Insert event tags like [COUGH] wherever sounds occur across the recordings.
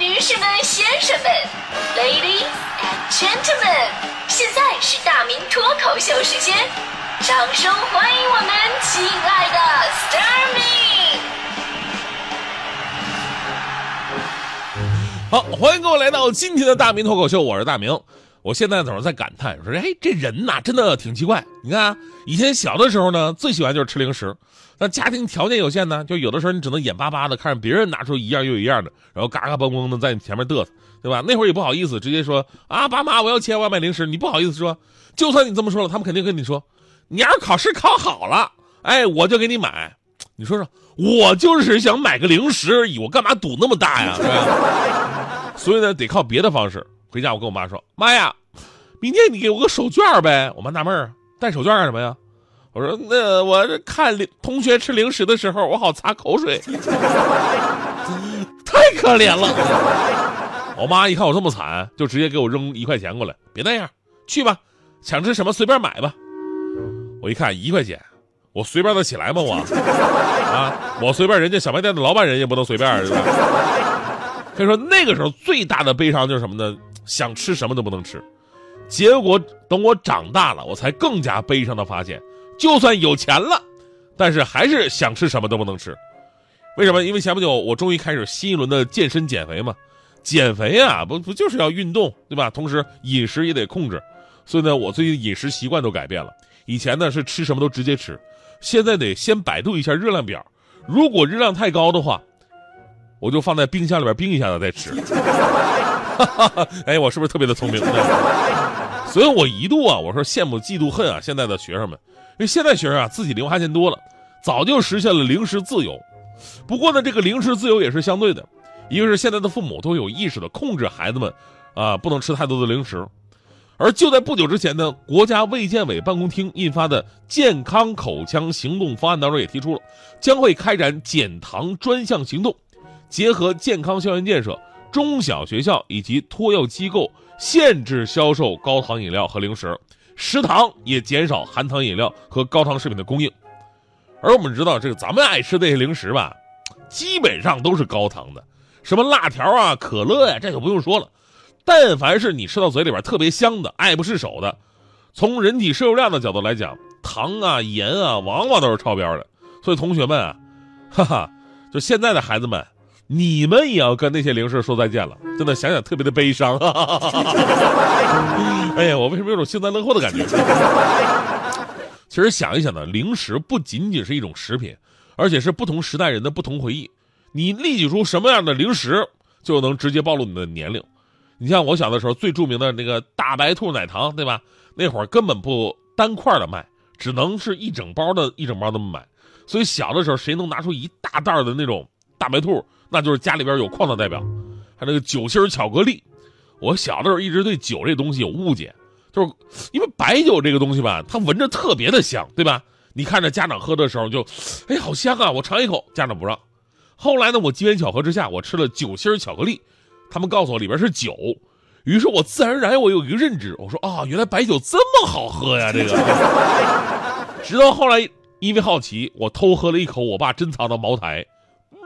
女士们、先生们，Ladies and Gentlemen，现在是大明脱口秀时间，掌声欢迎我们亲爱的 s t a r m y 好，欢迎各位来到今天的大明脱口秀，我是大明。我现在总是在感叹，说，哎，这人呐，真的挺奇怪。你看啊，以前小的时候呢，最喜欢就是吃零食。那家庭条件有限呢，就有的时候你只能眼巴巴的看着别人拿出一样又一样的，然后嘎嘎嘣嘣的在你前面嘚瑟，对吧？[LAUGHS] 那会儿也不好意思直接说啊，爸妈，我要钱，我要买零食。你不好意思说，就算你这么说了，他们肯定跟你说，你要是考试考好了，哎，我就给你买。你说说，我就是想买个零食而已，我干嘛赌那么大呀？所以呢，得靠别的方式。回家我跟我妈说，妈呀，明天你给我个手绢呗。我妈纳闷儿，带手绢干什么呀？我说那我看同学吃零食的时候，我好擦口水，[LAUGHS] 太可怜了。我妈一看我这么惨，就直接给我扔一块钱过来，别那样，去吧，想吃什么随便买吧。我一看一块钱，我随便的起来吗？我啊，我随便，人家小卖店的老板人也不能随便，是吧？[LAUGHS] 可以说那个时候最大的悲伤就是什么呢？想吃什么都不能吃。结果等我长大了，我才更加悲伤的发现。就算有钱了，但是还是想吃什么都不能吃。为什么？因为前不久我终于开始新一轮的健身减肥嘛。减肥啊，不不就是要运动对吧？同时饮食也得控制。所以呢，我最近饮食习惯都改变了。以前呢是吃什么都直接吃，现在得先百度一下热量表。如果热量太高的话，我就放在冰箱里边冰一下子再吃。[LAUGHS] 哎，我是不是特别的聪明？[LAUGHS] 所以我一度啊，我说羡慕嫉妒恨啊，现在的学生们。因为现在学生啊，自己零花钱多了，早就实现了零食自由。不过呢，这个零食自由也是相对的，一个是现在的父母都有意识的控制孩子们，啊，不能吃太多的零食。而就在不久之前呢，国家卫健委办公厅印发的健康口腔行动方案当中也提出了，将会开展减糖专项行动，结合健康校园建设、中小学校以及托幼机构，限制销售高糖饮料和零食。食堂也减少含糖饮料和高糖食品的供应，而我们知道，这个咱们爱吃那些零食吧，基本上都是高糖的，什么辣条啊、可乐呀，这就不用说了。但凡是你吃到嘴里边特别香的、爱不释手的，从人体摄入量的角度来讲，糖啊、盐啊，往往都是超标的。所以同学们啊，哈哈，就现在的孩子们。你们也要跟那些零食说再见了，真的想想特别的悲伤。[LAUGHS] 哎呀，我为什么有种幸灾乐祸的感觉？其实想一想呢，零食不仅仅是一种食品，而且是不同时代人的不同回忆。你列举出什么样的零食，就能直接暴露你的年龄。你像我小的时候最著名的那个大白兔奶糖，对吧？那会儿根本不单块的卖，只能是一整包的一整包那么买。所以小的时候谁能拿出一大袋的那种大白兔？那就是家里边有矿的代表，还有那个酒心巧克力。我小的时候一直对酒这东西有误解，就是因为白酒这个东西吧，它闻着特别的香，对吧？你看着家长喝的时候就，哎，好香啊！我尝一口，家长不让。后来呢，我机缘巧合之下，我吃了酒心巧克力，他们告诉我里边是酒，于是我自然而然我有一个认知，我说啊，原来白酒这么好喝呀！这个，[LAUGHS] 直到后来因为好奇，我偷喝了一口我爸珍藏的茅台。[LAUGHS]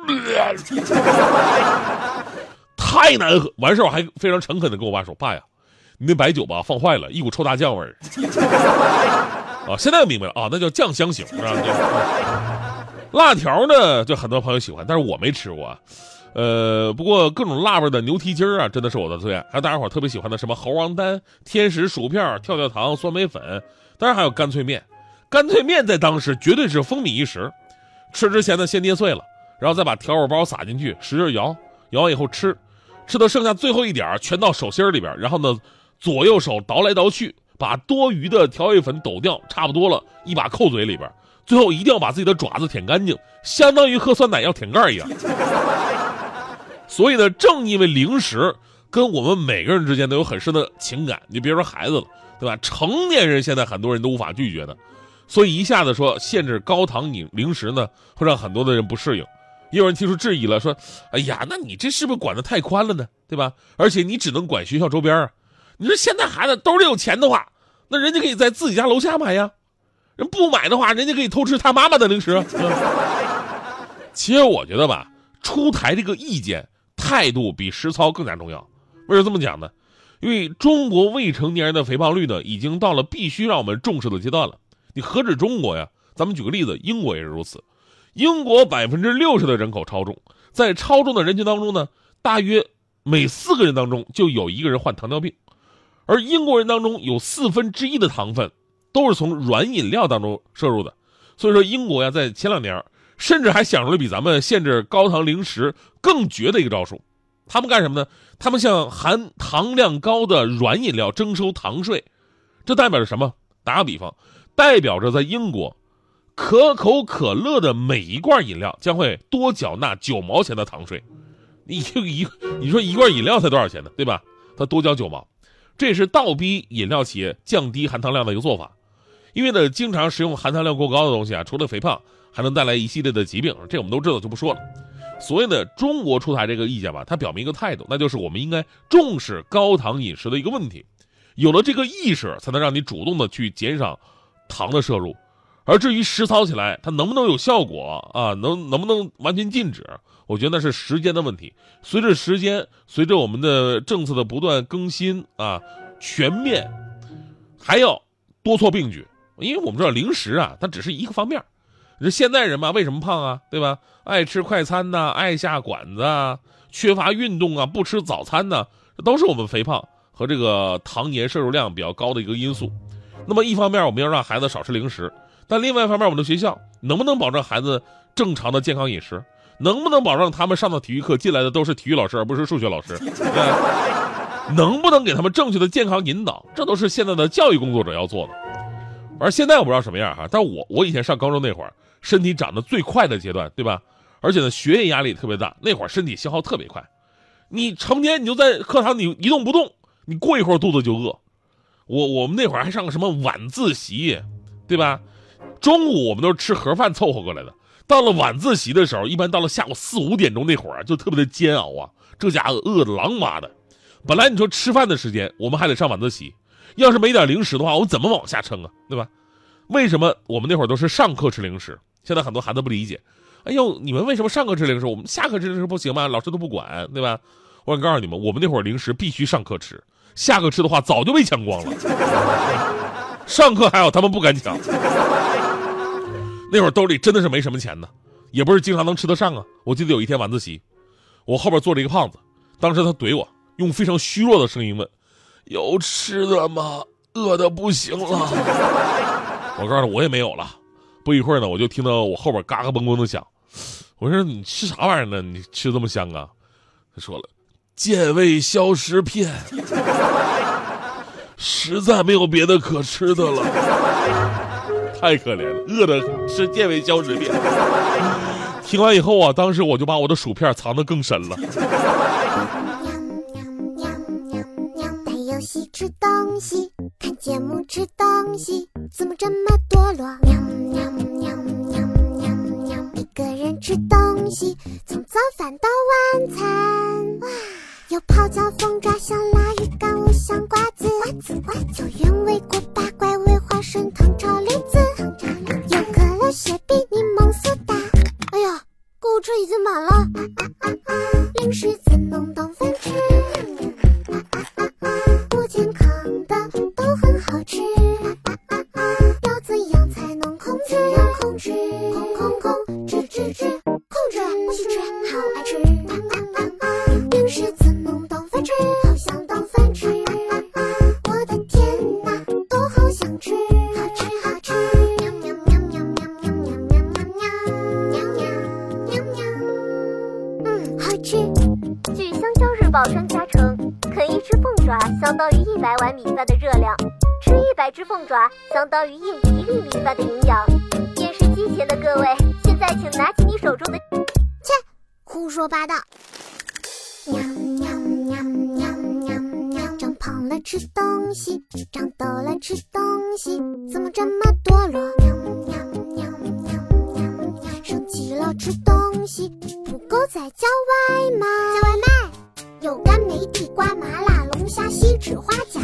太难喝！完事儿我还非常诚恳的跟我爸说：“爸呀，你那白酒吧放坏了，一股臭大酱味儿。” [LAUGHS] 啊，现在明白了啊，那叫酱香型是吧？辣条呢，就很多朋友喜欢，但是我没吃过。呃，不过各种辣味的牛蹄筋儿啊，真的是我的最爱。还有大家伙特别喜欢的什么猴王丹、天使薯片、跳跳糖、酸梅粉，当然还有干脆面。干脆面在当时绝对是风靡一时。吃之前呢，先捏碎了。然后再把调味包撒进去，使劲摇，摇完以后吃，吃到剩下最后一点全到手心里边。然后呢，左右手倒来倒去，把多余的调味粉抖掉，差不多了，一把扣嘴里边。最后一定要把自己的爪子舔干净，相当于喝酸奶要舔盖一样。[LAUGHS] 所以呢，正因为零食跟我们每个人之间都有很深的情感，你别说孩子了，对吧？成年人现在很多人都无法拒绝的，所以一下子说限制高糖饮零食呢，会让很多的人不适应。也有人提出质疑了，说：“哎呀，那你这是不是管得太宽了呢？对吧？而且你只能管学校周边啊。你说现在孩子兜里有钱的话，那人家可以在自己家楼下买呀。人不买的话，人家可以偷吃他妈妈的零食。其实我觉得吧，出台这个意见态度比实操更加重要。为什么这么讲呢？因为中国未成年人的肥胖率呢，已经到了必须让我们重视的阶段了。你何止中国呀？咱们举个例子，英国也是如此。英国百分之六十的人口超重，在超重的人群当中呢，大约每四个人当中就有一个人患糖尿病，而英国人当中有四分之一的糖分都是从软饮料当中摄入的。所以说，英国呀，在前两年甚至还想出了比咱们限制高糖零食更绝的一个招数。他们干什么呢？他们向含糖量高的软饮料征收糖税，这代表着什么？打个比方，代表着在英国。可口可乐的每一罐饮料将会多缴纳九毛钱的糖税，你就一你说一罐饮料才多少钱呢？对吧？它多交九毛，这也是倒逼饮料企业降低含糖量的一个做法。因为呢，经常食用含糖量过高的东西啊，除了肥胖，还能带来一系列的疾病，这我们都知道就不说了。所以呢中国出台这个意见吧，它表明一个态度，那就是我们应该重视高糖饮食的一个问题。有了这个意识，才能让你主动的去减少糖的摄入。而至于实操起来，它能不能有效果啊？能能不能完全禁止？我觉得那是时间的问题。随着时间，随着我们的政策的不断更新啊，全面，还要多措并举。因为我们知道零食啊，它只是一个方面。这现代人嘛，为什么胖啊？对吧？爱吃快餐呐，爱下馆子啊，缺乏运动啊，不吃早餐呢，这都是我们肥胖和这个糖盐摄入量比较高的一个因素。那么一方面，我们要让孩子少吃零食。但另外一方面，我们的学校能不能保证孩子正常的健康饮食？能不能保证他们上的体育课进来的都是体育老师，而不是数学老师？[LAUGHS] 能不能给他们正确的健康引导？这都是现在的教育工作者要做的。而现在我不知道什么样哈，但我我以前上高中那会儿，身体长得最快的阶段，对吧？而且呢，学业压力特别大，那会儿身体消耗特别快。你成天你就在课堂你一动不动，你过一会儿肚子就饿。我我们那会儿还上个什么晚自习，对吧？中午我们都是吃盒饭凑合过来的，到了晚自习的时候，一般到了下午四五点钟那会儿就特别的煎熬啊，这家伙饿的狼妈的。本来你说吃饭的时间，我们还得上晚自习，要是没点零食的话，我怎么往下撑啊？对吧？[LAUGHS] 为什么我们那会儿都是上课吃零食？现在很多孩子不理解，哎呦，你们为什么上课吃零食，我们下课吃零食不行吗？老师都不管，对吧？我想告诉你们，我们那会儿零食必须上课吃，下课吃的话早就被抢光了。上课还好，他们不敢抢。那会儿兜里真的是没什么钱呢，也不是经常能吃得上啊。我记得有一天晚自习，我后边坐着一个胖子，当时他怼我，用非常虚弱的声音问：“有吃的吗？饿的不行了。[LAUGHS] ”我告诉他我也没有了。不一会儿呢，我就听到我后边嘎嘎嘣嘣的响。我说：“你吃啥玩意儿呢？你吃这么香啊？”他说了：“健胃消食片，[LAUGHS] 实在没有别的可吃的了。”太可怜了，饿的吃健胃消食片。[LAUGHS] 听完以后啊，当时我就把我的薯片藏得更深了。打游戏吃东西，看节目吃东西，怎么这么堕落？喵喵喵喵喵喵，一个人吃东西，从早饭到晚餐。哇，有泡椒、凤爪、香辣鱼干、五香瓜子，瓜子瓜子，有原味锅巴、怪味花生、糖炒栗子。雪碧、柠檬苏打，哎呀，购物车已经满了。零食怎能吃。据《香蕉日报专家称，啃一只凤爪相当于一百碗米饭的热量，吃一百只凤爪相当于一粒米饭的营养。电视机前的各位，现在请拿起你手中的，切，胡说八道！喵喵喵喵喵喵，长胖了吃东西，长痘了吃东西，怎么这么堕落？喵喵喵喵喵喵，生气了吃东西，在叫外卖，叫外卖，有干梅地瓜、麻辣龙虾、锡纸花甲。